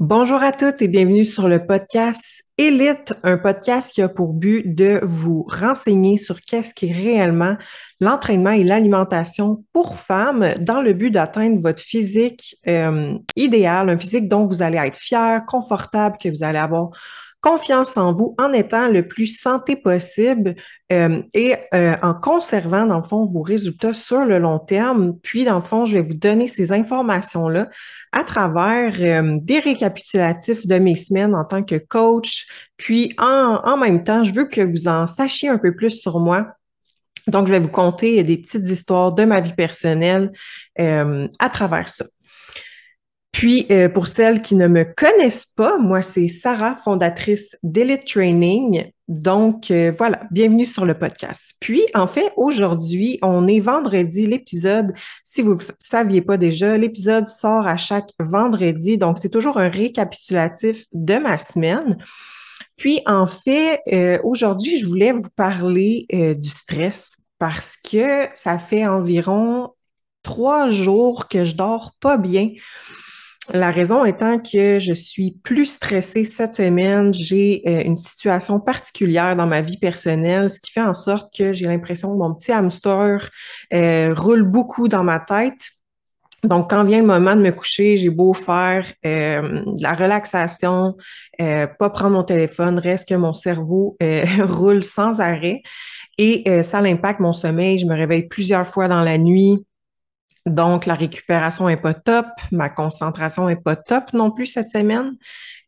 Bonjour à toutes et bienvenue sur le podcast Élite, un podcast qui a pour but de vous renseigner sur qu'est-ce qui est réellement l'entraînement et l'alimentation pour femmes dans le but d'atteindre votre physique euh, idéal, un physique dont vous allez être fier, confortable, que vous allez avoir confiance en vous en étant le plus santé possible euh, et euh, en conservant, dans le fond, vos résultats sur le long terme. Puis, dans le fond, je vais vous donner ces informations-là à travers euh, des récapitulatifs de mes semaines en tant que coach. Puis, en, en même temps, je veux que vous en sachiez un peu plus sur moi donc, je vais vous conter des petites histoires de ma vie personnelle à travers ça. Puis, euh, pour celles qui ne me connaissent pas, moi, c'est Sarah, fondatrice d'Elite Training. Donc, euh, voilà, bienvenue sur le podcast. Puis, en fait, aujourd'hui, on est vendredi. L'épisode, si vous ne saviez pas déjà, l'épisode sort à chaque vendredi. Donc, c'est toujours un récapitulatif de ma semaine. Puis, en fait, euh, aujourd'hui, je voulais vous parler du stress parce que ça fait environ trois jours que je dors pas bien. La raison étant que je suis plus stressée cette semaine, j'ai euh, une situation particulière dans ma vie personnelle, ce qui fait en sorte que j'ai l'impression que mon petit hamster euh, roule beaucoup dans ma tête. Donc, quand vient le moment de me coucher, j'ai beau faire euh, la relaxation, pas prendre mon téléphone, reste que mon cerveau roule sans arrêt et ça l'impacte mon sommeil. Je me réveille plusieurs fois dans la nuit. Donc, la récupération est pas top, ma concentration est pas top non plus cette semaine.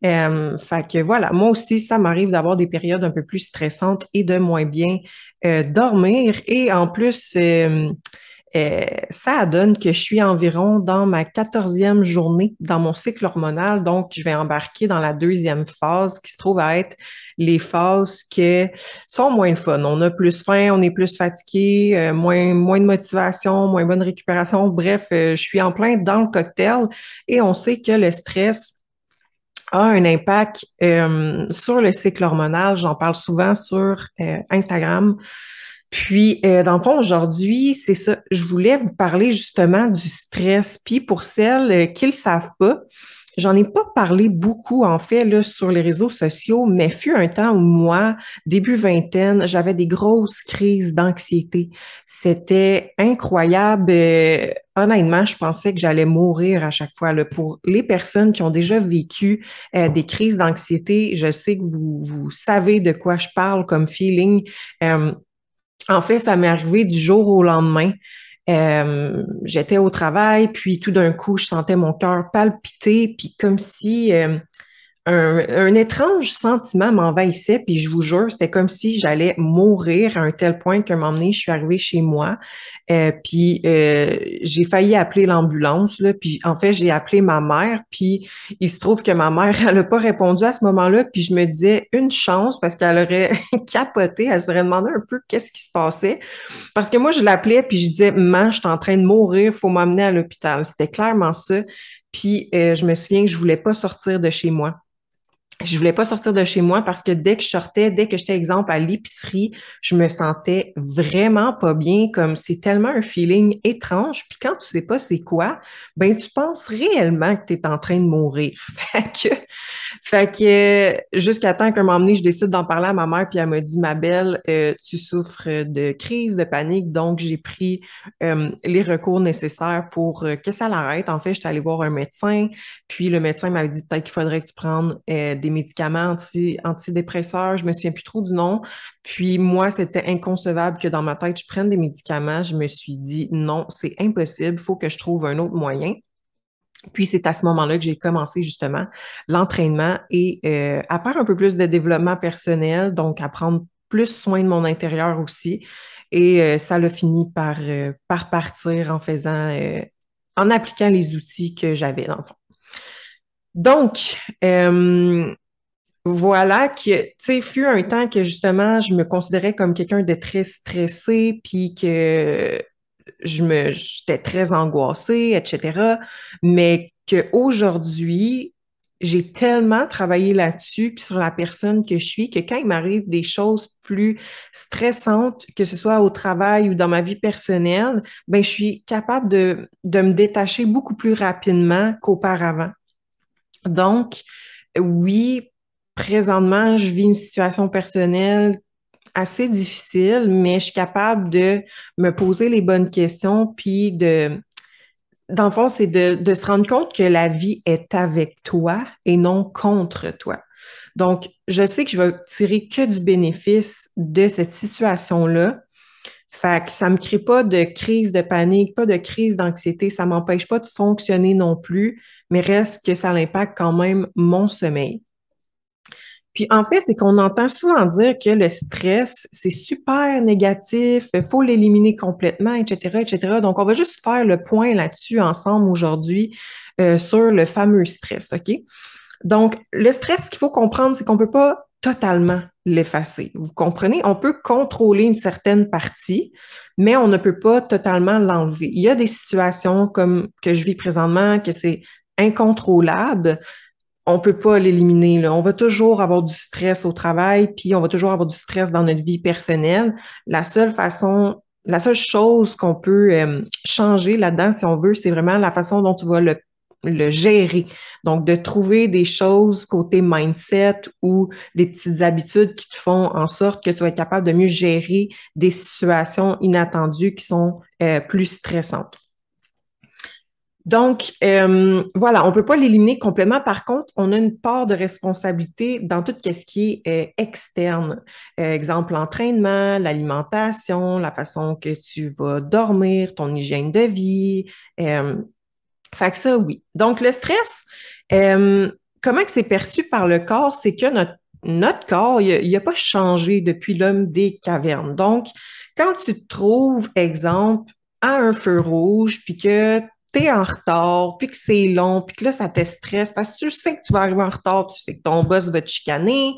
Euh, fait que voilà, moi aussi, ça m'arrive d'avoir des périodes un peu plus stressantes et de moins bien euh, dormir. Et en plus, euh, euh, ça donne que je suis environ dans ma quatorzième journée dans mon cycle hormonal. Donc, je vais embarquer dans la deuxième phase qui se trouve à être les phases qui sont moins fun. On a plus faim, on est plus fatigué, euh, moins, moins de motivation, moins bonne récupération. Bref, euh, je suis en plein dans le cocktail et on sait que le stress a un impact sur le cycle hormonal. J'en parle souvent sur Instagram. Puis, euh, dans le fond, aujourd'hui, c'est ça. Je voulais vous parler justement du stress. Puis, pour celles euh, qui ne le savent pas, J'en ai pas parlé beaucoup, en fait, là, sur les réseaux sociaux, mais fut un temps où moi, début vingtaine, j'avais des grosses crises d'anxiété. C'était incroyable. Euh, honnêtement, je pensais que j'allais mourir à chaque fois. Là. Pour les personnes qui ont déjà vécu des crises d'anxiété, je sais que vous, vous savez de quoi je parle comme feeling. En fait, ça m'est arrivé du jour au lendemain. Euh, j'étais au travail, puis tout d'un coup, je sentais mon cœur palpiter, puis comme si euh, un, étrange sentiment m'envahissait, puis je vous jure, c'était comme si j'allais mourir à un tel point qu'à un moment donné, je suis arrivée chez moi, euh, puis euh, j'ai failli appeler l'ambulance, puis en fait, j'ai appelé ma mère, puis il se trouve que ma mère, elle n'a pas répondu à ce moment-là, puis je me disais une chance parce qu'elle aurait capoté, elle serait demandé un peu qu'est-ce qui se passait, parce que moi, je l'appelais, puis je disais, maman, je suis en train de mourir, faut m'amener à l'hôpital. C'était clairement ça. Puis euh, je me souviens que je voulais pas sortir de chez moi je voulais pas sortir de chez moi parce que dès que je sortais, dès que j'étais exemple à l'épicerie, je me sentais vraiment pas bien, comme c'est tellement un feeling étrange. Puis quand tu sais pas c'est quoi, ben tu penses réellement que tu es en train de mourir. Fait que, fait que jusqu'à temps qu'un moment donné, je décide d'en parler à ma mère, puis elle m'a dit, ma belle, euh, tu souffres de crise de panique, donc j'ai pris euh, les recours nécessaires pour euh, que ça l'arrête. En fait, j'étais allée voir un médecin, puis le médecin m'avait dit peut-être qu'il faudrait que tu prennes des médicaments anti, antidépresseurs, je me souviens plus trop du nom. Puis moi, c'était inconcevable que dans ma tête, je prenne des médicaments. Je me suis dit non, c'est impossible, il faut que je trouve un autre moyen. Puis c'est à ce moment-là que j'ai commencé justement l'entraînement et euh, à faire un peu plus de développement personnel, donc à prendre plus soin de mon intérieur aussi. Et euh, ça l'a fini par, euh, par partir en faisant, en appliquant les outils que j'avais dans le fond. Donc, voilà que, tu sais, fut un temps que justement, je me considérais comme quelqu'un de très stressé, puis que je me, j'étais très angoissée, etc. Mais qu'aujourd'hui, j'ai tellement travaillé là-dessus, puis sur la personne que je suis, que quand il m'arrive des choses plus stressantes, que ce soit au travail ou dans ma vie personnelle, ben je suis capable de, de me détacher beaucoup plus rapidement qu'auparavant. Donc, oui, présentement, je vis une situation personnelle assez difficile, mais je suis capable de me poser les bonnes questions, puis de, dans le fond, c'est de, se rendre compte que la vie est avec toi et non contre toi. Donc, je sais que je vais tirer que du bénéfice de cette situation-là. Fait que ça me crée pas de crise de panique, pas de crise d'anxiété, ça m'empêche pas de fonctionner non plus, mais reste que ça impacte quand même mon sommeil. Puis en fait, c'est qu'on entend souvent dire que le stress, c'est super négatif, il faut l'éliminer complètement, etc., etc. Donc, on va juste faire le point là-dessus ensemble aujourd'hui euh, sur le fameux stress, OK? Donc, le stress, ce qu'il faut comprendre, c'est qu'on peut pas totalement l'effacer. Vous comprenez? On peut contrôler une certaine partie, mais on ne peut pas totalement l'enlever. Il y a des situations comme que je vis présentement que c'est incontrôlable, on peut pas l'éliminer. On va toujours avoir du stress au travail, puis on va toujours avoir du stress dans notre vie personnelle. La seule façon, la seule chose qu'on peut euh, changer là-dedans, si on veut, c'est vraiment la façon dont tu vas le, gérer. Donc, de trouver des choses côté mindset ou des petites habitudes qui te font en sorte que tu vas être capable de mieux gérer des situations inattendues qui sont euh, plus stressantes. Donc, euh, voilà, on peut pas l'éliminer complètement. Par contre, on a une part de responsabilité dans tout ce qui est euh, externe. Euh, exemple, l'entraînement, l'alimentation, la façon que tu vas dormir, ton hygiène de vie. fait que ça, oui. Donc, le stress, comment que c'est perçu par le corps? C'est que notre, notre corps, il n'a pas changé depuis l'homme des cavernes. Donc, quand tu te trouves, exemple, à un feu rouge, puis que t'es en retard, puis que c'est long, puis que là, ça te stresse parce que tu sais que tu vas arriver en retard, tu sais que ton boss va te chicaner,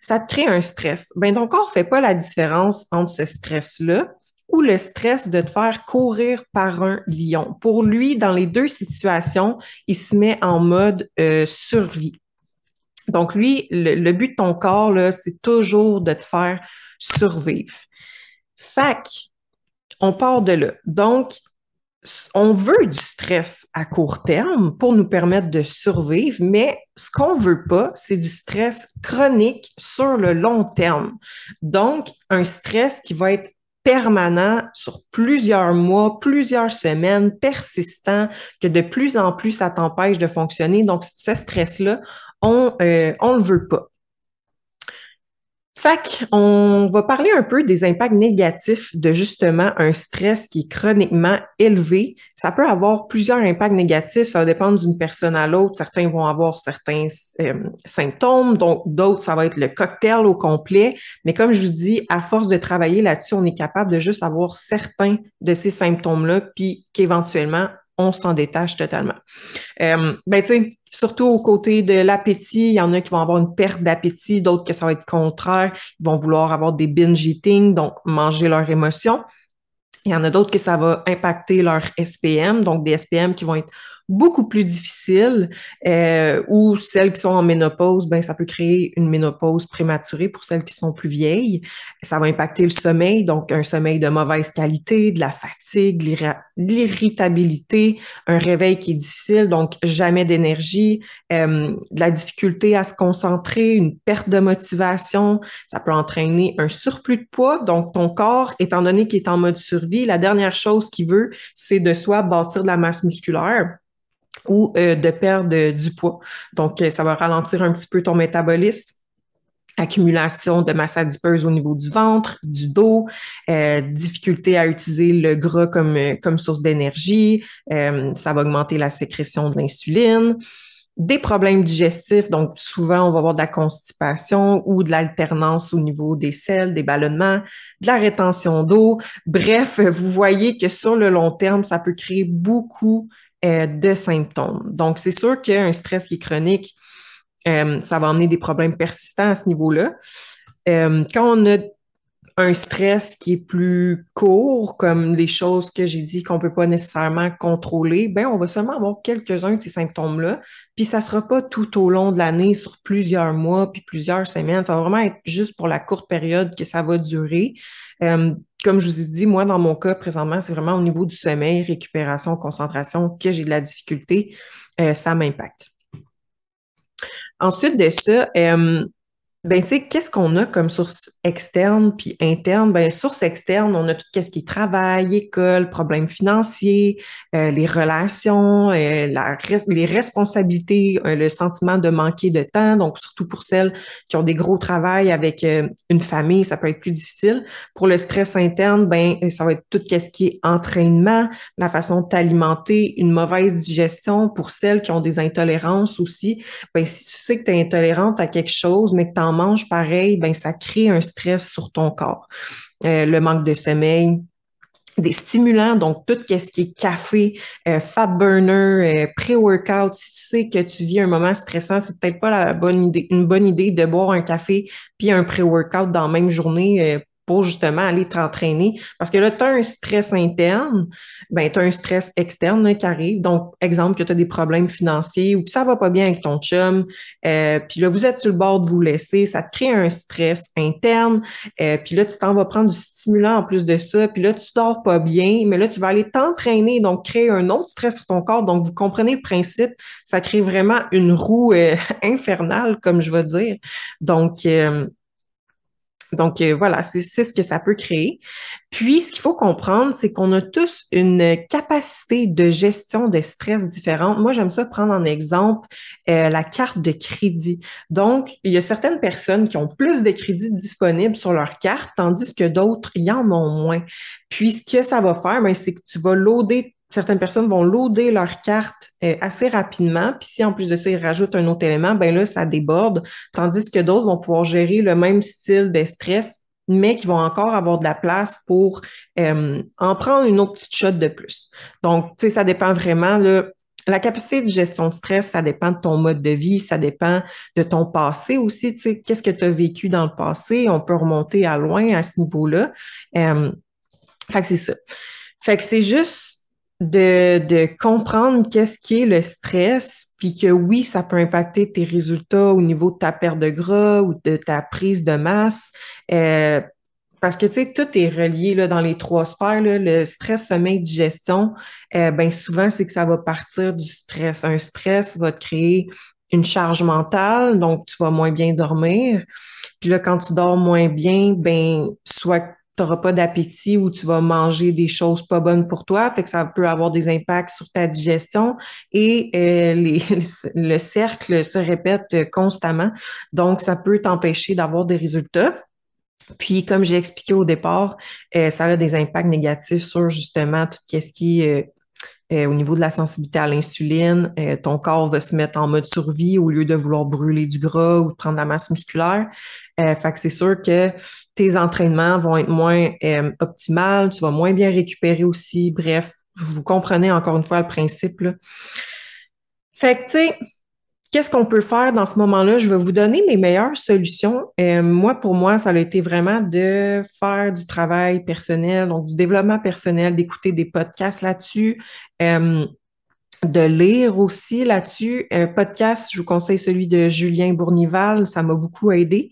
ça te crée un stress. Ben, ton corps fait pas la différence entre ce stress-là ou le stress de te faire courir par un lion. Pour lui, dans les deux situations, il se met en mode euh, survie. Donc, lui, le, but de ton corps, c'est toujours de te faire survivre. Fac, on part de là. Donc, on veut du stress à court terme pour nous permettre de survivre, mais ce qu'on veut pas, c'est du stress chronique sur le long terme. Donc, un stress qui va être permanent sur plusieurs mois, plusieurs semaines, persistant, que de plus en plus ça t'empêche de fonctionner. Donc, ce stress-là, on euh, on le veut pas. Fait on va parler un peu des impacts négatifs de justement un stress qui est chroniquement élevé. Ça peut avoir plusieurs impacts négatifs, ça va dépendre d'une personne à l'autre. Certains vont avoir certains euh, symptômes, donc d'autres, ça va être le cocktail au complet. Mais comme je vous dis, à force de travailler là-dessus, on est capable de juste avoir certains de ces symptômes-là, puis qu'éventuellement, on s'en détache totalement. Euh, ben, tu surtout au côté de l'appétit, il y en a qui vont avoir une perte d'appétit, d'autres que ça va être contraire, ils vont vouloir avoir des binge eating, donc manger leurs émotions. Il y en a d'autres que ça va impacter leur SPM, donc des SPM qui vont être beaucoup plus difficiles, euh, ou celles qui sont en ménopause, ben ça peut créer une ménopause prématurée pour celles qui sont plus vieilles. Ça va impacter le sommeil, donc un sommeil de mauvaise qualité, de la fatigue, l'irritabilité, un réveil qui est difficile, donc jamais d'énergie, euh, de la difficulté à se concentrer, une perte de motivation. Ça peut entraîner un surplus de poids, donc ton corps, étant donné qu'il est en mode survie, la dernière chose qu'il veut, c'est de soit bâtir de la masse musculaire ou euh, de perdre du poids. Donc, euh, ça va ralentir un petit peu ton métabolisme accumulation de masse adipeuse au niveau du ventre, du dos, euh, difficulté à utiliser le gras comme, comme source d'énergie, ça va augmenter la sécrétion de l'insuline, des problèmes digestifs, donc souvent on va avoir de la constipation ou de l'alternance au niveau des selles, des ballonnements, de la rétention d'eau. Bref, vous voyez que sur le long terme, ça peut créer beaucoup euh, de symptômes. Donc, c'est sûr qu'un stress qui est chronique, euh, ça va amener des problèmes persistants à ce niveau-là. Euh, quand on a un stress qui est plus court, comme les choses que j'ai dit qu'on peut pas nécessairement contrôler, ben on va seulement avoir quelques-uns de ces symptômes-là, puis ça sera pas tout au long de l'année sur plusieurs mois puis plusieurs semaines, ça va vraiment être juste pour la courte période que ça va durer. Comme je vous ai dit, moi, dans mon cas, présentement, c'est vraiment au niveau du sommeil, récupération, concentration, que j'ai de la difficulté, euh, ça m'impacte. Ensuite de ça, euh, ben, tu sais, qu'est-ce qu'on a comme source externe puis interne? Ben, source externe, on a tout ce qui est travail, école, problèmes financiers, euh, les relations, euh, les responsabilités, euh, le sentiment de manquer de temps. Donc, surtout pour celles qui ont des gros travails avec une famille, ça peut être plus difficile. Pour le stress interne, ben, ça va être tout ce qui est entraînement, la façon de t'alimenter, une mauvaise digestion. Pour celles qui ont des intolérances aussi, ben, si tu sais que tu es intolérante à quelque chose, mais que tu mange pareil, ben ça crée un stress sur ton corps. Euh, le manque de sommeil, des stimulants, donc tout ce qui est café, euh, fat burner, euh, pré-workout. Si tu sais que tu vis un moment stressant, c'est peut-être pas la bonne idée, une bonne idée de boire un café puis un pré-workout dans la même journée pour justement aller t'entraîner. Parce que là, tu as un stress interne, ben, tu as un stress externe qui arrive. Donc, exemple, que tu as des problèmes financiers ou que ça va pas bien avec ton chum, euh, puis là, vous êtes sur le bord de vous laisser, ça te crée un stress interne, euh, puis là, tu t'en vas prendre du stimulant en plus de ça, puis là, tu dors pas bien, mais là, tu vas aller t'entraîner, donc créer un autre stress sur ton corps. Donc, vous comprenez le principe, ça crée vraiment une roue euh, infernale, comme je vais dire. Donc, euh, donc euh, voilà, c'est ce que ça peut créer. Puis, ce qu'il faut comprendre, c'est qu'on a tous une capacité de gestion de stress différente. Moi, j'aime ça prendre en exemple euh, la carte de crédit. Donc, il y a certaines personnes qui ont plus de crédits disponibles sur leur carte, tandis que d'autres, y en ont moins. Puis, ce que ça va faire, ben, c'est que tu vas loader certaines personnes vont loader leur carte euh, assez rapidement, puis si en plus de ça, ils rajoutent un autre élément, ben là, ça déborde, tandis que d'autres vont pouvoir gérer le même style de stress, mais qui vont encore avoir de la place pour euh, en prendre une autre petite shot de plus. Donc, tu sais, ça dépend vraiment, la capacité de gestion de stress, ça dépend de ton mode de vie, ça dépend de ton passé aussi. Tu sais, qu'est-ce que tu as vécu dans le passé? On peut remonter à loin à ce niveau-là. Euh, fait que c'est ça. Fait que c'est juste de, de comprendre qu'est-ce qui est le stress, puis que oui, ça peut impacter tes résultats au niveau de ta perte de gras ou de ta prise de masse. Euh, parce que, tu sais, tout est relié là, dans les trois sphères. Le stress, sommeil, digestion, euh, ben souvent, c'est que ça va partir du stress. Un stress va te créer une charge mentale, donc tu vas moins bien dormir. Puis là, quand tu dors moins bien, ben soit n'auras pas d'appétit ou tu vas manger des choses pas bonnes pour toi, fait que ça peut avoir des impacts sur ta digestion et euh, les, le cercle se répète constamment. Donc, ça peut t'empêcher d'avoir des résultats. Puis, comme j'ai expliqué au départ, euh, ça a des impacts négatifs sur justement tout ce qui est euh, au niveau de la sensibilité à l'insuline, ton corps va se mettre en mode survie au lieu de vouloir brûler du gras ou de prendre de la masse musculaire. fait que c'est sûr que tes entraînements vont être moins euh, optimales, tu vas moins bien récupérer aussi. Bref, vous comprenez encore une fois le principe. Fait que, tu sais, qu'est-ce qu'on peut faire dans ce moment-là? Je vais vous donner mes meilleures solutions. Euh, moi, pour moi, ça a été vraiment de faire du travail personnel, donc du développement personnel, d'écouter des podcasts là-dessus. Euh, de lire aussi là-dessus. Un podcast, je vous conseille celui de Julien Bournival, ça m'a beaucoup aidé.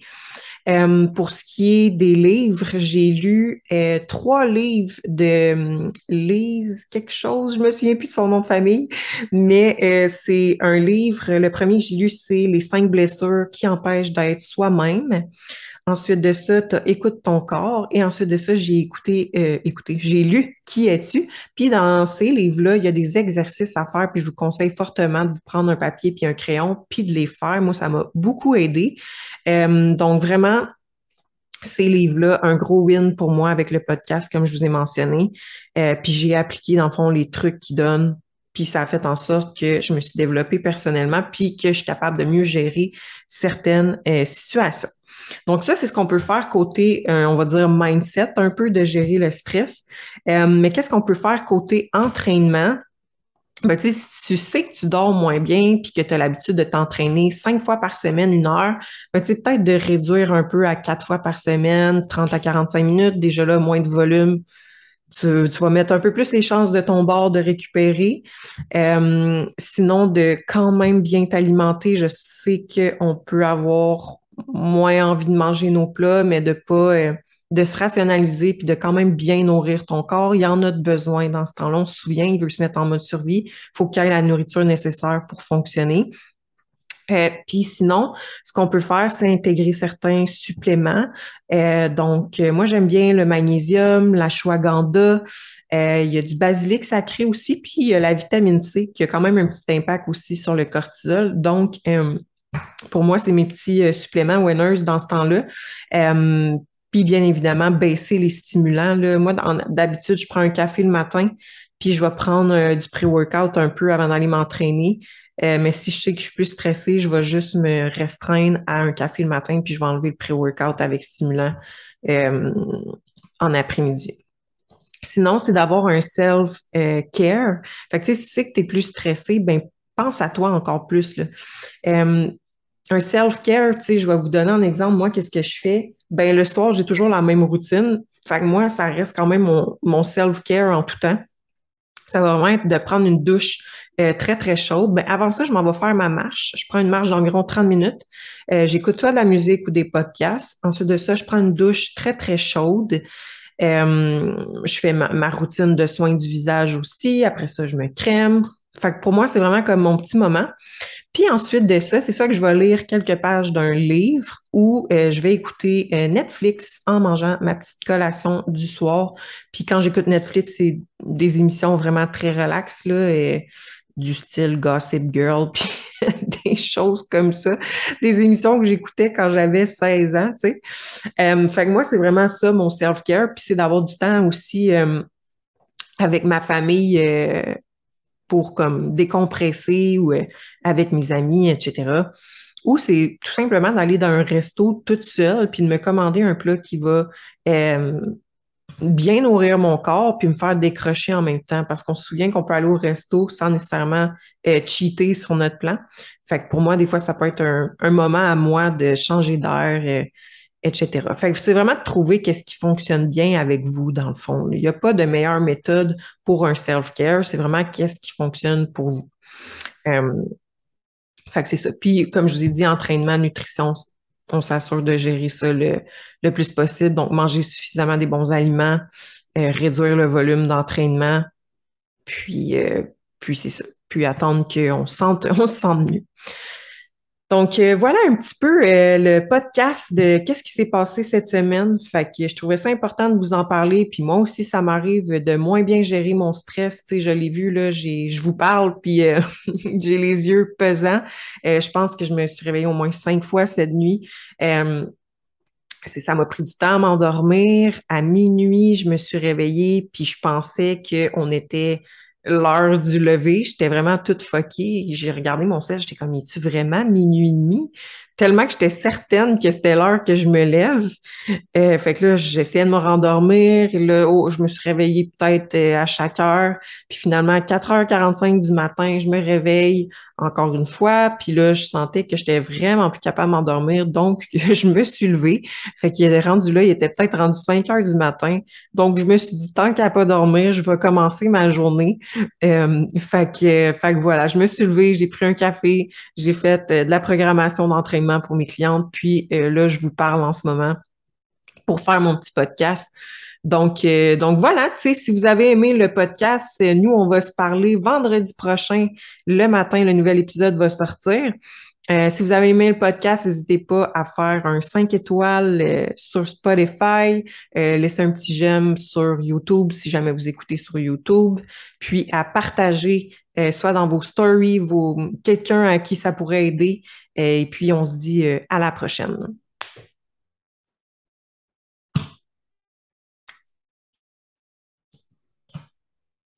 Euh, pour ce qui est des livres, j'ai lu euh, trois livres de hum, Lise quelque chose, je me souviens plus de son nom de famille, mais euh, c'est un livre, le premier que j'ai lu, c'est Les cinq blessures qui empêchent d'être soi-même. Ensuite de ça, tu écoutes ton corps. Et ensuite de ça, j'ai écouté, euh, écouté, j'ai lu Qui es-tu? Puis dans ces livres-là, il y a des exercices à faire. Puis je vous conseille fortement de vous prendre un papier puis un crayon, puis de les faire. Moi, ça m'a beaucoup aidé. Donc vraiment, ces livres-là, un gros win pour moi avec le podcast, comme je vous ai mentionné. Euh, puis j'ai appliqué, dans le fond, les trucs qui donnent puis ça a fait en sorte que je me suis développée personnellement, puis que je suis capable de mieux gérer certaines euh, situations. Donc ça, c'est ce qu'on peut faire côté, euh, on va dire, mindset, un peu de gérer le stress. Mais qu'est-ce qu'on peut faire côté entraînement? Ben, si tu sais que tu dors moins bien puis que tu as l'habitude de t'entraîner cinq fois par semaine, une heure, ben, peut-être de réduire un peu à quatre fois par semaine, 30 à 45 minutes, déjà là, moins de volume. Tu, vas mettre un peu plus les chances de ton bord de récupérer. Euh, sinon, de quand même bien t'alimenter, je sais qu'on peut avoir moins envie de manger nos plats, mais de pas euh, de se rationaliser puis de quand même bien nourrir ton corps. Il y en a de besoin dans ce temps-là. On se souvient, il veut se mettre en mode survie. Il faut qu'il ait la nourriture nécessaire pour fonctionner. Euh, puis sinon, ce qu'on peut faire, c'est intégrer certains suppléments. Euh, donc, euh, moi, j'aime bien le magnésium, la shwaganda. il y a du basilic sacré aussi, puis la vitamine C qui a quand même un petit impact aussi sur le cortisol. Donc, pour moi, c'est mes petits suppléments winners dans ce temps-là. Puis bien évidemment, baisser les stimulants. Moi, d'habitude, je prends un café le matin, puis je vais prendre du pré-workout un peu avant d'aller m'entraîner. Euh, mais si je sais que je suis plus stressée, je vais juste me restreindre à un café le matin, puis je vais enlever le pré-workout avec stimulant euh, en après-midi. Sinon, c'est d'avoir un self-care. Fait que, si tu sais que tu es plus stressé, ben pense à toi encore plus. Euh, un self-care, tu sais, je vais vous donner un exemple. Moi, qu'est-ce que je fais? Ben, le soir, j'ai toujours la même routine. Fait que moi, ça reste quand même mon, mon self-care en tout temps ça va vraiment être de prendre une douche euh, très, très chaude. Mais avant ça, je m'en vais faire ma marche. Je prends une marche d'environ 30 minutes. Euh, j'écoute soit de la musique ou des podcasts. Ensuite de ça, je prends une douche très, très chaude. Euh, je fais ma, ma, routine de soins du visage aussi. Après ça, je me crème. Fait que pour moi, c'est vraiment comme mon petit moment. Puis ensuite de ça, c'est ça que je vais lire quelques pages d'un livre ou euh, je vais écouter euh, Netflix en mangeant ma petite collation du soir. Puis quand j'écoute Netflix, c'est des émissions vraiment très relaxes, là, et du style Gossip Girl, puis des choses comme ça. Des émissions que j'écoutais quand j'avais 16 ans, tu sais. Euh, fait que moi, c'est vraiment ça, mon self-care. Puis c'est d'avoir du temps aussi avec ma famille pour comme décompresser ou euh, avec mes amis, etc. Ou c'est tout simplement d'aller dans un resto toute seule puis de me commander un plat qui va euh, bien nourrir mon corps puis me faire décrocher en même temps parce qu'on se souvient qu'on peut aller au resto sans nécessairement euh, cheater sur notre plan. Fait que pour moi, des fois, ça peut être un, un moment à moi de changer d'air, etc. Fait c'est vraiment de trouver qu'est-ce qui fonctionne bien avec vous, dans le fond. Il n'y a pas de meilleure méthode pour un self-care, c'est vraiment qu'est-ce qui fonctionne pour vous. Euh, que c'est ça. Puis, comme je vous ai dit, entraînement, nutrition, on s'assure de gérer ça le, plus possible. Donc, manger suffisamment des bons aliments, euh, réduire le volume d'entraînement, puis, euh, puis c'est ça. Puis attendre qu'on sente, on se sente mieux. Donc, euh, voilà un petit peu euh, le podcast de qu'est-ce qui s'est passé cette semaine. Fait que je trouvais ça important de vous en parler. Puis moi aussi, ça m'arrive de moins bien gérer mon stress. Tu sais, je l'ai vu, là, je vous parle, puis euh, j'ai les yeux pesants. je pense que je me suis réveillée au moins cinq fois cette nuit. ça m'a pris du temps à m'endormir. À minuit, je me suis réveillée, puis je pensais qu'on était l'heure du lever, j'étais vraiment toute foquée. J'ai regardé mon sel, j'étais comme, es-tu vraiment minuit et demi? Tellement que j'étais certaine que c'était l'heure que je me lève. Euh, fait que là, j'essayais de me rendormir. Et là, oh, je me suis réveillée peut-être euh, à chaque heure. Puis finalement, à 4h45 du matin, je me réveille encore une fois. Puis là, je sentais que j'étais vraiment plus capable de m'endormir. Donc, je me suis levée. Fait qu'il était rendu là, il était peut-être rendu 5 heures du matin. Donc, je me suis dit, tant qu'à pas dormir, je vais commencer ma journée. Euh, fait, que, fait que voilà, je me suis levée, j'ai pris un café, j'ai fait de la programmation d'entraînement pour mes clientes. Puis euh, là, je vous parle en ce moment pour faire mon petit podcast. Donc, euh, donc voilà, tu sais, si vous avez aimé le podcast, euh, nous, on va se parler vendredi prochain, le matin, le nouvel épisode va sortir. si vous avez aimé le podcast, n'hésitez pas à faire un 5 étoiles sur Spotify, laisser un petit j'aime sur YouTube si jamais vous écoutez sur YouTube, puis à partager soit dans vos stories, vos quelqu'un à qui ça pourrait aider. Et puis, on se dit euh, à la prochaine.